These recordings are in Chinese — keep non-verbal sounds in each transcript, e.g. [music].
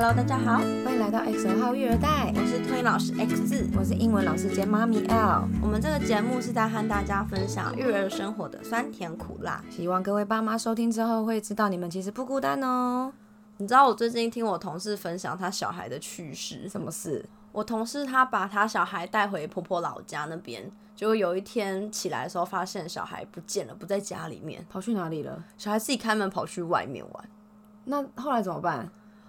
Hello，大家好，欢迎来到 X 二号育儿袋，我是推老师 X，我是英文老师兼妈咪 L。我们这个节目是在和大家分享育儿生活的酸甜苦辣。希望各位爸妈收听之后会知道你们其实不孤单哦。你知道我最近听我同事分享他小孩的趣事，什么事？我同事他把他小孩带回婆婆老家那边，结果有一天起来的时候发现小孩不见了，不在家里面，跑去哪里了？小孩自己开门跑去外面玩。那后来怎么办？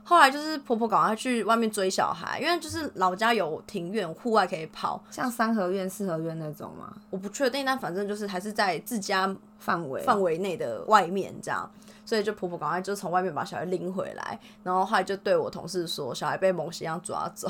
后来就是婆婆赶快去外面追小孩，因为就是老家有庭院，户外可以跑，像三合院、四合院那种吗？我不确定，但反正就是还是在自家范围范围内的外面这样，所以就婆婆赶快就从外面把小孩拎回来，然后后来就对我同事说，小孩被某些样抓走。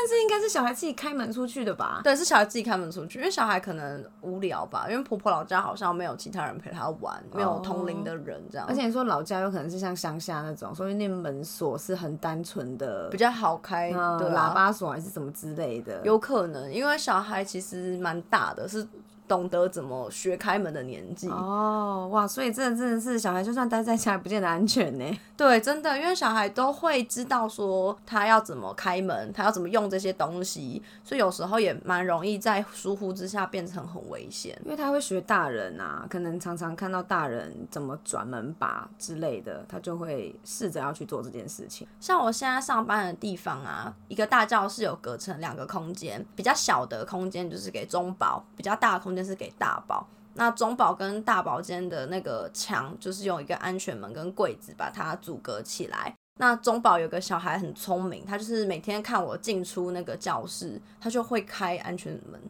但是应该是小孩自己开门出去的吧？对，是小孩自己开门出去，因为小孩可能无聊吧，因为婆婆老家好像没有其他人陪他玩，没有同龄的人这样。而且你说老家有可能是像乡下那种，所以那门锁是很单纯的，比较好开的喇叭锁还是什么之类的，有可能，因为小孩其实蛮大的，是。懂得怎么学开门的年纪哦，哇！所以这真的是小孩，就算待在家也不见得安全呢。[laughs] 对，真的，因为小孩都会知道说他要怎么开门，他要怎么用这些东西，所以有时候也蛮容易在疏忽之下变成很危险。因为他会学大人啊，可能常常看到大人怎么转门把之类的，他就会试着要去做这件事情。像我现在上班的地方啊，一个大教室有隔成两个空间，比较小的空间就是给中保，比较大的空间。是给大宝，那中宝跟大宝间的那个墙，就是用一个安全门跟柜子把它阻隔起来。那中宝有个小孩很聪明，他就是每天看我进出那个教室，他就会开安全门。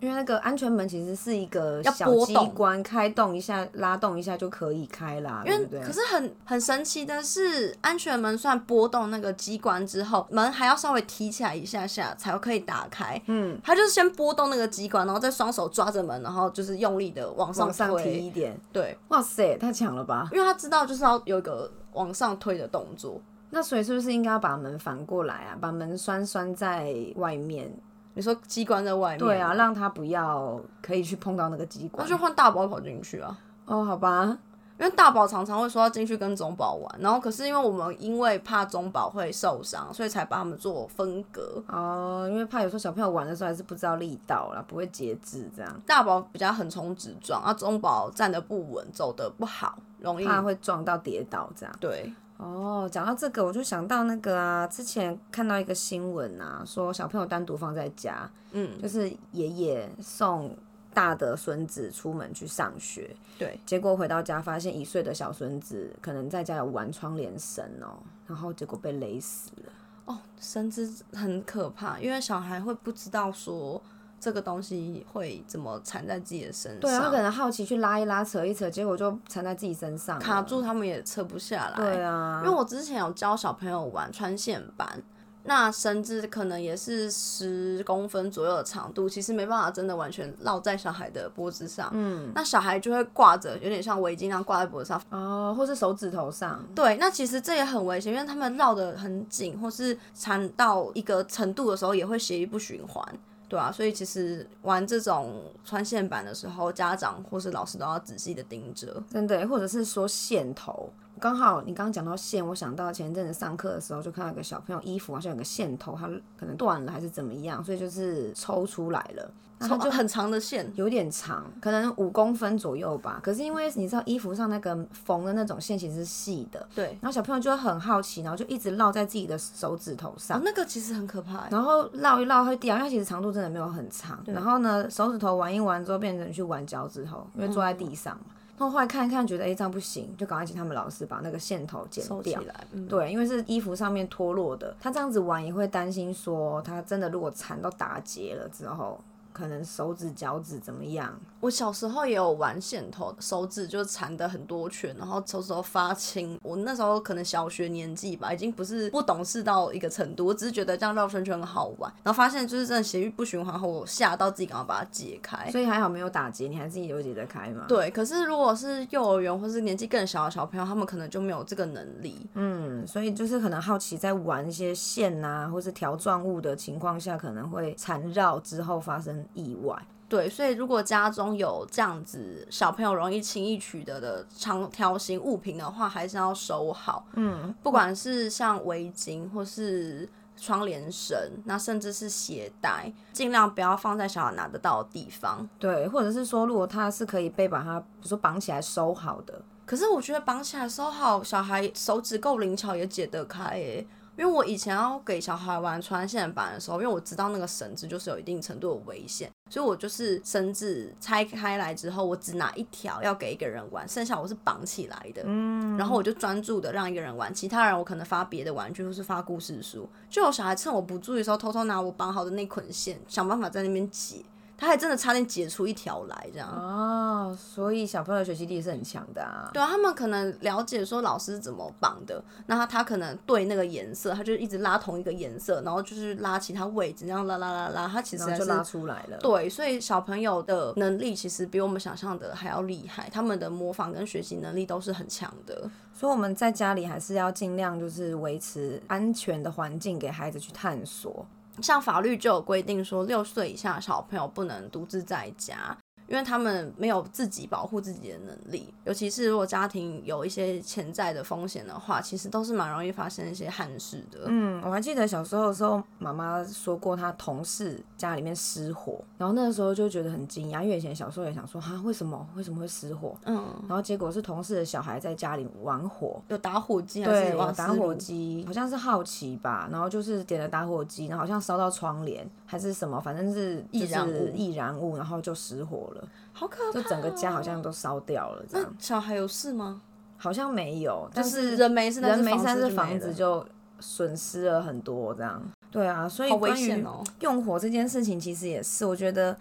因为那个安全门其实是一个小机关，开动一下、拉动一下就可以开啦。因为可是很很神奇的是，安全门算拨动那个机关之后，门还要稍微提起来一下下才可以打开。嗯，他就是先拨动那个机关，然后再双手抓着门，然后就是用力的往上上提一点。对，哇塞，太强了吧！因为他知道就是要有一个往上推的动作。那所以是不是应该要把门反过来啊？把门拴拴在外面？你说机关在外面，对啊，让他不要可以去碰到那个机关，那就换大宝跑进去啊。哦，好吧，因为大宝常常会说要进去跟中宝玩，然后可是因为我们因为怕中宝会受伤，所以才把他们做分隔。哦，因为怕有时候小朋友玩的时候还是不知道力道啦，不会节制这样。大宝比较横冲直撞，啊，中宝站得不稳，走得不好，容易怕会撞到跌倒这样。对。哦，讲到这个，我就想到那个啊，之前看到一个新闻啊，说小朋友单独放在家，嗯，就是爷爷送大的孙子出门去上学，对，结果回到家发现一岁的小孙子可能在家有玩窗帘绳哦，然后结果被勒死了。哦，绳子很可怕，因为小孩会不知道说。这个东西会怎么缠在自己的身上？对啊，他可能好奇去拉一拉、扯一扯，结果就缠在自己身上，卡住，他们也扯不下来。对啊，因为我之前有教小朋友玩穿线板，那绳子可能也是十公分左右的长度，其实没办法真的完全绕在小孩的脖子上。嗯，那小孩就会挂着，有点像围巾那样挂在脖子上，哦，或是手指头上。对，那其实这也很危险，因为他们绕得很紧，或是缠到一个程度的时候，也会血液不循环。对啊，所以其实玩这种穿线板的时候，家长或是老师都要仔细的盯着，真的，或者是说线头。刚好你刚刚讲到线，我想到前一阵子上课的时候，就看到一个小朋友衣服好像有个线头，他可能断了还是怎么样，所以就是抽出来了。然后就很长的线，有点长，可能五公分左右吧。可是因为你知道衣服上那个缝的那种线其实是细的，对。然后小朋友就会很好奇，然后就一直绕在自己的手指头上。那个其实很可怕。然后绕一绕会掉，因为其实长度真的没有很长。然后呢，手指头玩一玩之后，变成去玩脚趾头，因为坐在地上嘛。然后后来看一看，觉得哎这样不行，就赶快请他们老师把那个线头剪掉。对，因为是衣服上面脱落的，他这样子玩也会担心说，他真的如果缠到打结了之后。可能手指、脚趾怎么样？我小时候也有玩线头，手指就缠的很多圈，然后手指头发青。我那时候可能小学年纪吧，已经不是不懂事到一个程度，我只是觉得这样绕圈圈很好玩。然后发现就是真的血液不循环后，我吓到自己赶快把它解开。所以还好没有打结，你还自己有解得开吗？对。可是如果是幼儿园或是年纪更小的小朋友，他们可能就没有这个能力。嗯，所以就是可能好奇在玩一些线啊，或是条状物的情况下，可能会缠绕之后发生意外。对，所以如果家中有这样子小朋友容易轻易取得的长条形物品的话，还是要收好。嗯，不管是像围巾或是窗帘绳，那甚至是鞋带，尽量不要放在小孩拿得到的地方。对，或者是说，如果他是可以被把它，比如说绑起来收好的，可是我觉得绑起来收好，小孩手指够灵巧也解得开耶。因为我以前要给小孩玩穿线板的时候，因为我知道那个绳子就是有一定程度的危险，所以我就是绳子拆开来之后，我只拿一条要给一个人玩，剩下我是绑起来的。嗯，然后我就专注的让一个人玩，其他人我可能发别的玩具或是发故事书。就有小孩趁我不注意的时候，偷偷拿我绑好的那捆线，想办法在那边解。他还真的差点解出一条来，这样哦，所以小朋友学习力是很强的啊。对啊，他们可能了解说老师怎么绑的，那他他可能对那个颜色，他就一直拉同一个颜色，然后就是拉其他位置，这样拉拉拉拉，他其实就拉出来了。对，所以小朋友的能力其实比我们想象的还要厉害，他们的模仿跟学习能力都是很强的。所以我们在家里还是要尽量就是维持安全的环境，给孩子去探索。像法律就有规定说，六岁以下小朋友不能独自在家。因为他们没有自己保护自己的能力，尤其是如果家庭有一些潜在的风险的话，其实都是蛮容易发生一些憾事的。嗯，我还记得小时候的时候，妈妈说过她同事家里面失火，然后那个时候就觉得很惊讶，因为以前小时候也想说哈，为什么为什么会失火？嗯，然后结果是同事的小孩在家里玩火，有打火机还是有打火机，好像是好奇吧，然后就是点了打火机，然后好像烧到窗帘还是什么，反正是易燃物，易燃物，然后就失火了。好可怕！就整个家好像都烧掉了，这样。小孩有事吗？好像没有，但是人没事，人没事，但是房子就损失了很多，这样。对啊，所以关于用火这件事情，其实也是，我觉得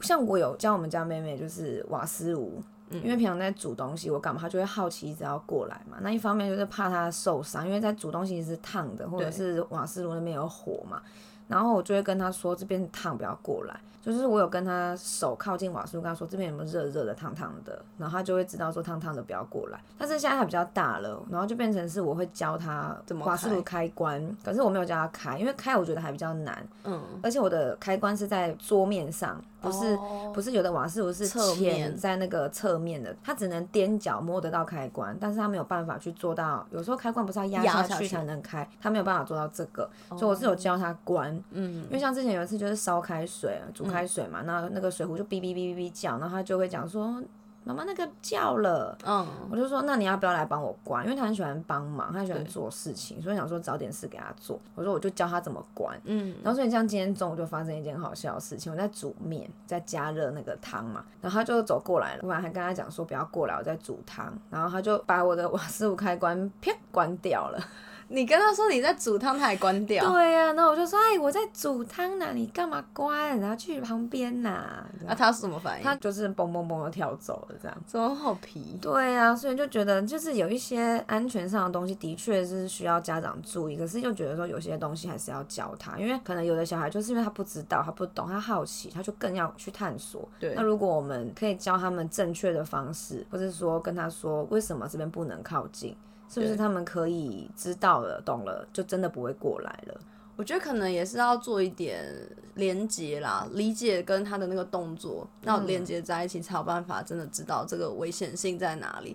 像我有教我们家妹妹，就是瓦斯炉，因为平常在煮东西，我干嘛她就会好奇一直要过来嘛。那一方面就是怕她受伤，因为在煮东西是烫的，或者是瓦斯炉那边有火嘛。然后我就会跟他说，这边烫，不要过来。就是我有跟他手靠近瓦斯炉，跟他说这边有没有热热的、烫烫的，然后他就会知道说烫烫的不要过来。但是现在他比较大了，然后就变成是我会教他怎么瓦斯炉开关，可是我没有教他开，因为开我觉得还比较难。嗯，而且我的开关是在桌面上。不是不是有的瓦斯炉是潜在那个侧面的，它只能踮脚摸得到开关，但是它没有办法去做到。有时候开关不是要压下去才能开，它没有办法做到这个，所以我是有教它关。嗯，因为像之前有一次就是烧开水，煮开水嘛，那那个水壶就哔哔哔哔哔叫，然后它就会讲说。妈妈那个叫了，嗯，我就说那你要不要来帮我关？因为他很喜欢帮忙，他喜欢做事情，所以想说找点事给他做。我说我就教他怎么关，嗯，然后所以像今天中午就发生一件好笑的事情，我在煮面，在加热那个汤嘛，然后他就走过来了，我本来还跟他讲说不要过来，我在煮汤，然后他就把我的 [laughs] 瓦斯炉开关啪关掉了。你跟他说你在煮汤，他还关掉。对呀，那我就说，哎，我在煮汤呢，你干嘛关？然后去旁边呐。那他是什么反应？他就是嘣嘣嘣的跳走了，这样。怎么好皮？对呀，所以就觉得就是有一些安全上的东西，的确是需要家长注意。可是又觉得说有些东西还是要教他，因为可能有的小孩就是因为他不知道，他不懂，他好奇，他就更要去探索。对。那如果我们可以教他们正确的方式，或者说跟他说为什么这边不能靠近。是不是他们可以知道了、懂了，就真的不会过来了？我觉得可能也是要做一点连接啦，理解跟他的那个动作要连接在一起，才有办法真的知道这个危险性在哪里。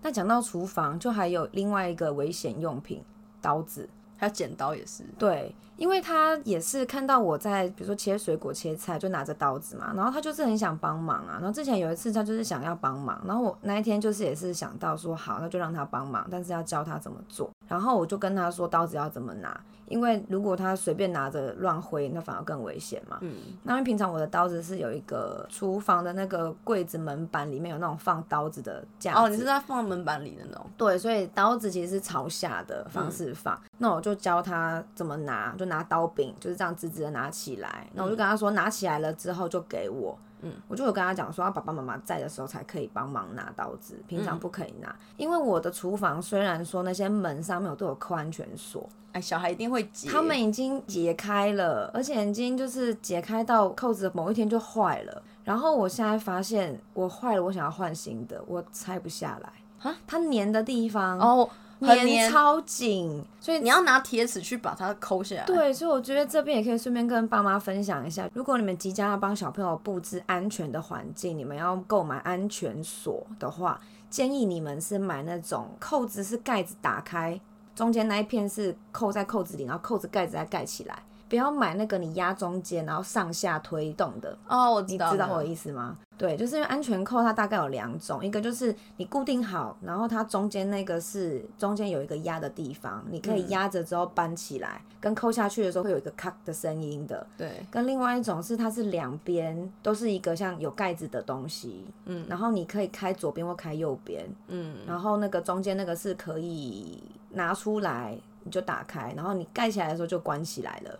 那讲到厨房，就还有另外一个危险用品——刀子。还有剪刀也是，对，因为他也是看到我在，比如说切水果、切菜，就拿着刀子嘛，然后他就是很想帮忙啊。然后之前有一次，他就是想要帮忙，然后我那一天就是也是想到说，好，那就让他帮忙，但是要教他怎么做。然后我就跟他说，刀子要怎么拿。因为如果他随便拿着乱挥，那反而更危险嘛。嗯。那因为平常我的刀子是有一个厨房的那个柜子门板里面有那种放刀子的架子。哦，你是在放门板里的那种。对，所以刀子其实是朝下的方式放。那我就教他怎么拿，就拿刀柄，就是这样直直的拿起来。那我就跟他说，拿起来了之后就给我。嗯，我就有跟他讲说，爸爸妈妈在的时候才可以帮忙拿刀子，平常不可以拿。因为我的厨房虽然说那些门上面有都有扣安全锁，哎，小孩一定会解。他们已经解开了，而且已经就是解开到扣子某一天就坏了。然后我现在发现我坏了，我想要换新的，我拆不下来。啊，它粘的地方哦。很黏超紧，所以你要拿铁尺去把它抠下来。对，所以我觉得这边也可以顺便跟爸妈分享一下，如果你们即将要帮小朋友布置安全的环境，你们要购买安全锁的话，建议你们是买那种扣子是盖子打开，中间那一片是扣在扣子里，然后扣子盖子再盖起来。不要买那个你压中间，然后上下推动的哦，我知道，知道我的意思吗？对，就是因为安全扣它大概有两种，一个就是你固定好，然后它中间那个是中间有一个压的地方，你可以压着之后扳起来，跟扣下去的时候会有一个咔的声音的。对，跟另外一种是它是两边都是一个像有盖子的东西，嗯，然后你可以开左边或开右边，嗯，然后那个中间那个是可以拿出来你就打开，然后你盖起来的时候就关起来了。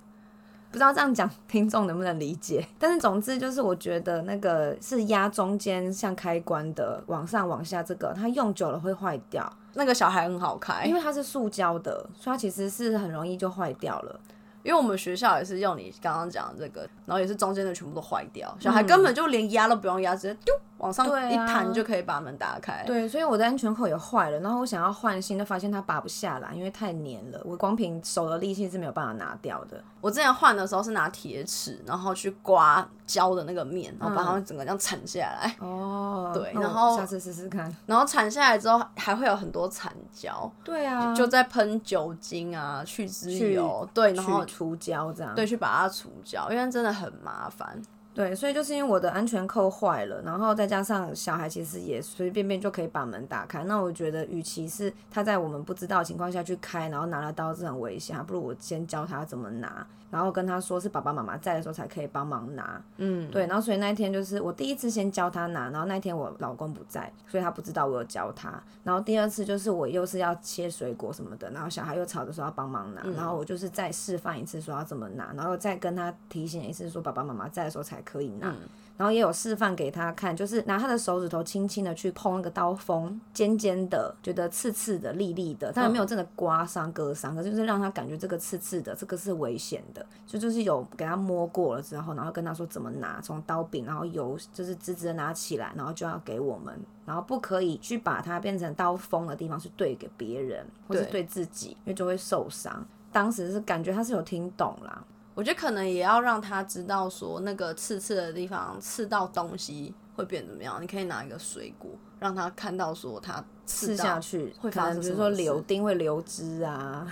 不知道这样讲听众能不能理解，[laughs] 但是总之就是我觉得那个是压中间像开关的，往上往下这个，它用久了会坏掉。那个小孩很好开，因为它是塑胶的，所以它其实是很容易就坏掉了。因为我们学校也是用你刚刚讲的这个，然后也是中间的全部都坏掉，小孩根本就连压都不用压，直接丢往上一弹就可以把门打开。对，所以我的安全扣也坏了，然后我想要换新，就发现它拔不下来，因为太黏了，我光凭手的力气是没有办法拿掉的。我之前换的时候是拿铁尺，然后去刮胶的那个面，然后把它们整个这样铲下来。哦，[laughs] 对，然后下次试试看。然后铲下来之后还会有很多残胶。对啊，就在喷酒精啊，去脂油，对，然后除胶这样。对，去把它除胶，因为真的很麻烦。对，所以就是因为我的安全扣坏了，然后再加上小孩其实也随随便便就可以把门打开，那我觉得与其是他在我们不知道情况下去开，然后拿了刀是很危险，还不如我先教他怎么拿。然后跟他说是爸爸妈妈在的时候才可以帮忙拿，嗯，对。然后所以那一天就是我第一次先教他拿，然后那一天我老公不在，所以他不知道我有教他。然后第二次就是我又是要切水果什么的，然后小孩又吵着说要帮忙拿，然后我就是再示范一次说要怎么拿，然后再跟他提醒一次说爸爸妈妈在的时候才可以拿。然后也有示范给他看，就是拿他的手指头轻轻的去碰那个刀锋，尖尖的，觉得刺刺的、利利的，但没有真的刮伤、割伤，可是就是让他感觉这个刺刺的，这个是危险的。就就是有给他摸过了之后，然后跟他说怎么拿，从刀柄，然后由就是直直的拿起来，然后就要给我们，然后不可以去把它变成刀锋的地方去对给别人或是对自己，因为就会受伤。当时是感觉他是有听懂啦。我觉得可能也要让他知道，说那个刺刺的地方刺到东西会变怎么样。你可以拿一个水果，让他看到说他刺下去会发生，比如说柳丁会流汁啊。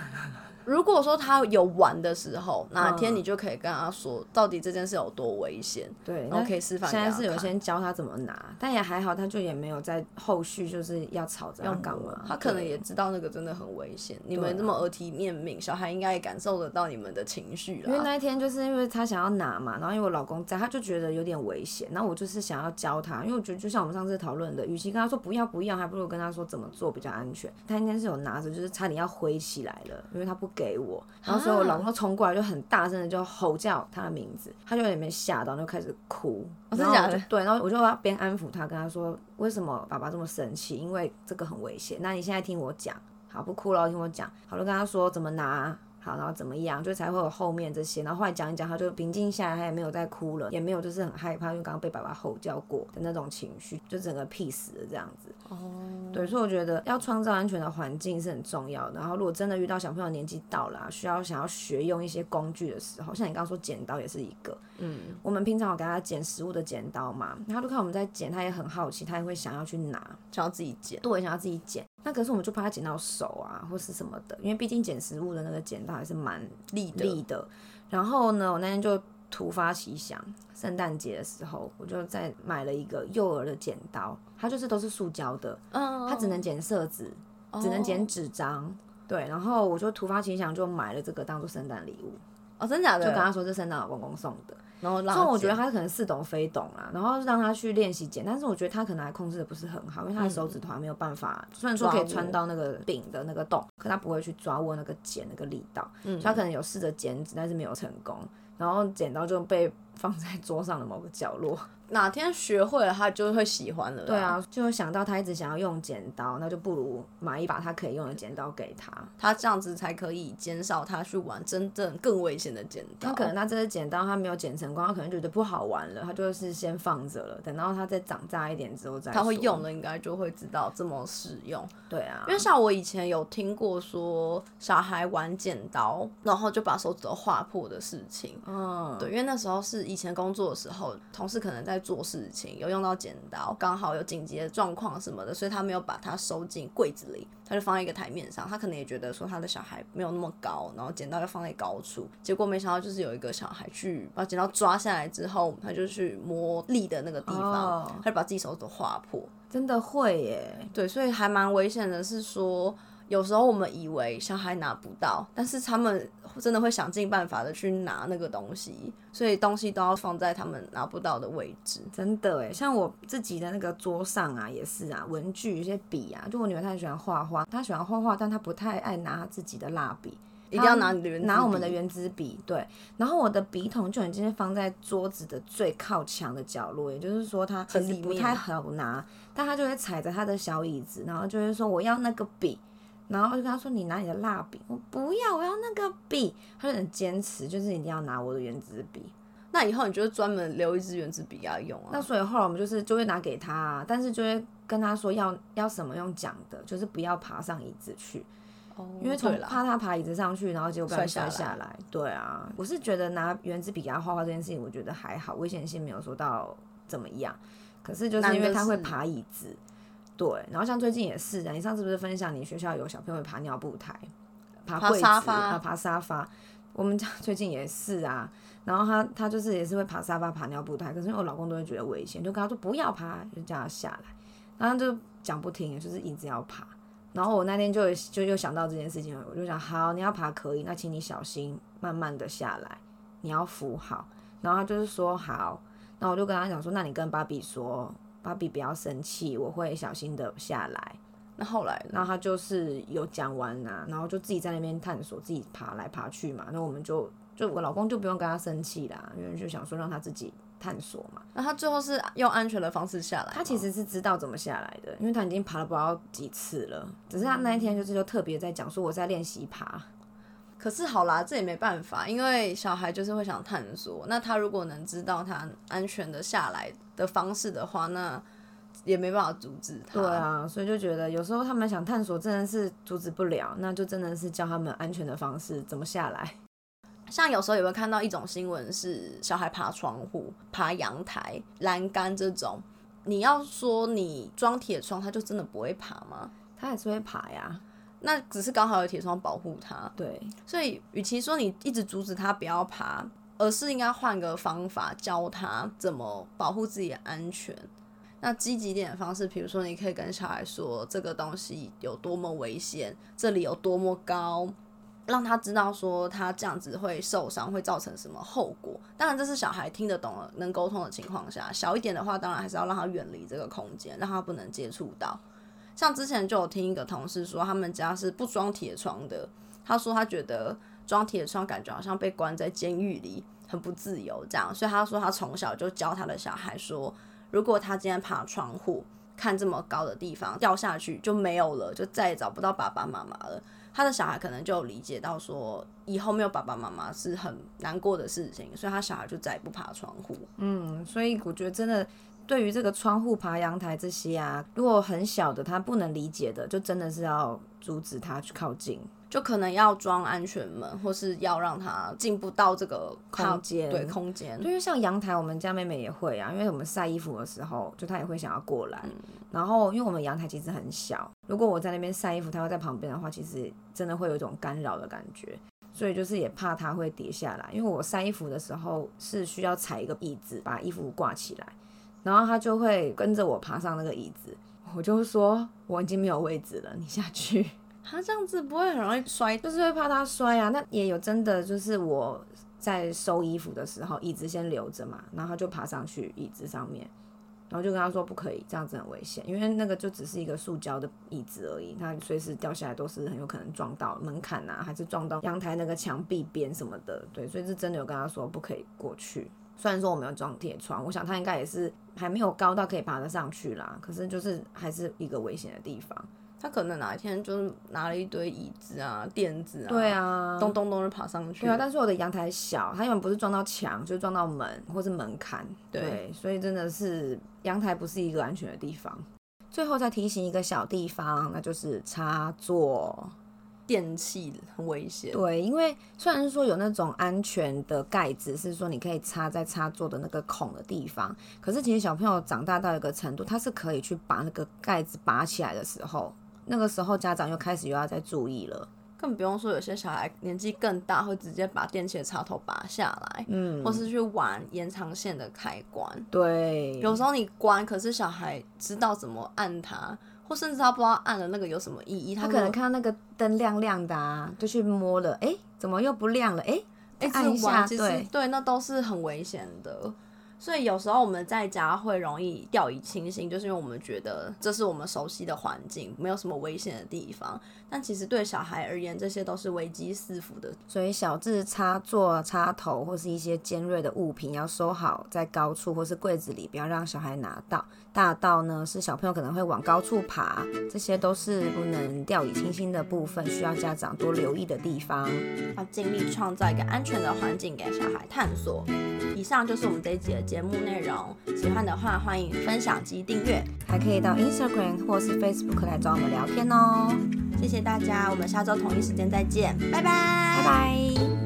如果说他有玩的时候，哪天你就可以跟他说，到底这件事有多危险，对，然后可以示范。现在是有先教他怎么拿，但也还好，他就也没有在后续就是要吵着要干嘛。他可能也知道那个真的很危险。你们这么耳提面命，小孩应该也感受得到你们的情绪了。因为那一天就是因为他想要拿嘛，然后因为我老公在，他就觉得有点危险。然后我就是想要教他，因为我觉得就像我们上次讨论的，与其跟他说不要不要，还不如跟他说怎么做比较安全。他那天是有拿着，就是差点要挥起来了，因为他不给我。然后所以我老公冲过来就很大声的就吼叫他的名字，他就有点被吓到，就开始哭。真的假的？对，然后我就要边安抚他，跟他说为什么爸爸这么生气？因为这个很危险。那你现在听我讲，好不哭了，听我讲。好，就跟他说怎么拿。好，然后怎么样，就才会有后面这些。然后后来讲一讲，他就平静下来，他也没有再哭了，也没有就是很害怕，因为刚刚被爸爸吼叫过的那种情绪，就整个 peace 了这样子。哦，对，所以我觉得要创造安全的环境是很重要的。然后如果真的遇到小朋友年纪到了，需要想要学用一些工具的时候，像你刚刚说剪刀也是一个。嗯，我们平常有给他剪食物的剪刀嘛，他就看我们在剪，他也很好奇，他也会想要去拿，想要自己剪，对，想要自己剪。那可是我们就怕他剪到手啊，或是什么的，因为毕竟剪食物的那个剪刀还是蛮利利的。然后呢，我那天就突发奇想，圣诞节的时候，我就再买了一个幼儿的剪刀，它就是都是塑胶的，嗯，它只能剪色纸，只能剪纸张，对。然后我就突发奇想，就买了这个当做圣诞礼物。哦，真的假的？就跟他说这圣诞老公公送的。然后，所以我觉得他可能似懂非懂啦，然后让他去练习剪，但是我觉得他可能还控制的不是很好，因为他的手指头还没有办法，虽然说可以穿到那个柄的那个洞，可他不会去抓握那个剪那个力道，所以他可能有试着剪纸，但是没有成功，然后剪刀就被放在桌上的某个角落，哪天学会了，他就会喜欢了。对，啊，就会想到他一直想要用剪刀，那就不如买一把他可以用的剪刀给他。他这样子才可以减少他去玩真正更危险的剪刀。他可能他这些剪刀他没有剪成功，他可能觉得不好玩了，他就是先放着了，等到他再长大一点之后再。他会用的应该就会知道怎么使用。对啊，因为像我以前有听过说小孩玩剪刀，然后就把手指头划破的事情。嗯，对，因为那时候是以前工作的时候，同事可能在做事情，有用到剪刀，刚好有紧急的状况什么的，所以他没有把它收进柜子里，他就放在一个台面上。他可能也觉得说他的小孩没有那么高，然后剪刀要放在高处，结果没想到就是有一个小孩去把剪刀抓下来之后，他就去磨力的那个地方，哦他就把自己手指划破。真的会耶。对，所以还蛮危险的。是说，有时候我们以为小孩拿不到，但是他们真的会想尽办法的去拿那个东西，所以东西都要放在他们拿不到的位置。真的哎，像我自己的那个桌上啊，也是啊，文具、一些笔啊，就我女儿她很喜欢画画，她喜欢画画，但她不太爱拿她自己的蜡笔，一定要拿你的原拿我们的笔圆珠笔，对。然后我的笔筒就已经放在桌子的最靠墙的角落，也就是说它其很不太好拿，但她就会踩着她的小椅子，然后就会说我要那个笔。然后就跟他说：“你拿你的蜡笔，我不要，我要那个笔。”他就很坚持，就是一定要拿我的圆珠笔。那以后你就是专门留一支原子笔给他用啊。那所以后来我们就是就会拿给他、啊，但是就会跟他说要要什么用讲的，就是不要爬上椅子去，哦因为从怕他爬椅子上去，然后结果摔下来。对啊，我是觉得拿圆珠笔给他画画这件事情，我觉得还好，危险性没有说到怎么样。可是就是因为他会爬椅子，对，然后像最近也是啊，你上次不是分享你学校有小朋友会爬尿布台、爬爬柜子沙发啊、爬沙发，我们家最近也是啊。然后他他就是也是会爬沙发、爬尿布台，可是因为我老公都会觉得危险，就跟他说不要爬，就叫他下来，然后他就讲不听，就是一直要爬。然后我那天就就又想到这件事情，我就想好，你要爬可以，那请你小心，慢慢的下来，你要扶好。然后他就是说好，然后我就跟他讲说，那你跟芭比说，芭比不要生气，我会小心的下来。那后来呢？然后他就是有讲完啊、然后就自己在那边探索，自己爬来爬去嘛。那我们就就我老公就不用跟他生气啦，因为就想说让他自己探索嘛。那他最后是用安全的方式下来。他其实是知道怎么下来的，因为他已经爬了不知道几次了。只是他那一天就是就特别在讲说我在练习爬，可是好啦，这也没办法，因为小孩就是会想探索。那他如果能知道他安全的下来的方式的话，那也没办法阻止他。对啊，所以就觉得有时候他们想探索真的是阻止不了，那就真的是教他们安全的方式怎么下来。[laughs] 像有时候也会看到一种新闻是小孩爬窗户、爬阳台、栏杆这种。你要说你装铁窗，他就真的不会爬吗？他还是会爬呀，那只是刚好有铁窗保护他，对，所以与其说你一直阻止他不要爬，而是应该换个方法教他怎么保护自己的安全。那积极点的方式，比如说你可以跟小孩说这个东西有多么危险，这里有多么高，让他知道说他这样子会受伤，会造成什么后果。当然，这是小孩听得懂了、能沟通的情况下。小一点的话，当然还是要让他远离这个空间，让他不能接触到。像之前就有听一个同事说，他们家是不装铁窗的。他说他觉得装铁窗感觉好像被关在监狱里，很不自由这样。所以他说他从小就教他的小孩说，如果他今天爬窗户，看这么高的地方掉下去就没有了，就再也找不到爸爸妈妈了。他的小孩可能就理解到说，以后没有爸爸妈妈是很难过的事情，所以他小孩就再也不爬窗户。嗯，所以我觉得真的对于这个窗户、爬阳台这些啊，如果很小的他不能理解的，就真的是要阻止他去靠近。就可能要装安全门，或是要让他进不到这个空间对空间。因为像阳台，我们家妹妹也会啊，因为我们晒衣服的时候，就她也会想要过来。然后，因为我们阳台其实很小，如果我在那边晒衣服，她会在旁边的话，其实真的会有一种干扰的感觉。所以就是也怕它会跌下来，因为我晒衣服的时候是需要踩一个椅子把衣服挂起来，然后他就会跟着我爬上那个椅子，我就说我已经没有位置了，你下去。[laughs] 他这样子不会很容易摔就是会怕他摔啊。那也有真的就是我在收衣服的时候，椅子先留着嘛，然后他就爬上去椅子上面，然后就跟他说不可以，这样子很危险，因为那个就只是一个塑胶的椅子而已，它随时掉下来都是很有可能撞到门槛啊，还是撞到阳台那个墙壁边什么的。对，所以是真的有跟他说不可以过去。虽然说我没有装铁窗，我想它应该也是还没有高到可以爬得上去啦。可是就是还是一个危险的地方。他可能哪一天就是拿了一堆椅子啊、垫子啊，对啊，咚咚咚就爬上去。对啊，但是我的阳台小，它原本不是撞到墙，就是撞到门或是门槛。对，所以真的是阳台不是一个安全的地方。最后再提醒一个小地方，那就是插座。电器很危险。对，因为虽然说有那种安全的盖子，是说你可以插在插座的那个孔的地方，可是其实小朋友长大到一个程度，他是可以去把那个盖子拔起来的时候，那个时候家长又开始又要再注意了。更不用说有些小孩年纪更大，会直接把电器的插头拔下来，嗯，或是去玩延长线的开关。对，有时候你关，可是小孩知道怎么按它。或甚至他不知道按了那个有什么意义，他可能看到那个灯亮亮的啊，就去摸了，哎，怎么又不亮了？哎，按一下，对对，那都是很危险的。所以有时候我们在家会容易掉以轻心，就是因为我们觉得这是我们熟悉的环境，没有什么危险的地方。但其实对小孩而言，这些都是危机四伏的。所以小至插座、插头或是一些尖锐的物品要收好在高处或是柜子里，不要让小孩拿到。大到呢是小朋友可能会往高处爬，这些都是不能掉以轻心的部分，需要家长多留意的地方。要尽力创造一个安全的环境给小孩探索。以上就是我们这一集的节目内容，喜欢的话欢迎分享及订阅，还可以到 Instagram 或是 Facebook 来找我们聊天哦。谢谢大家，我们下周同一时间再见，拜拜，拜拜。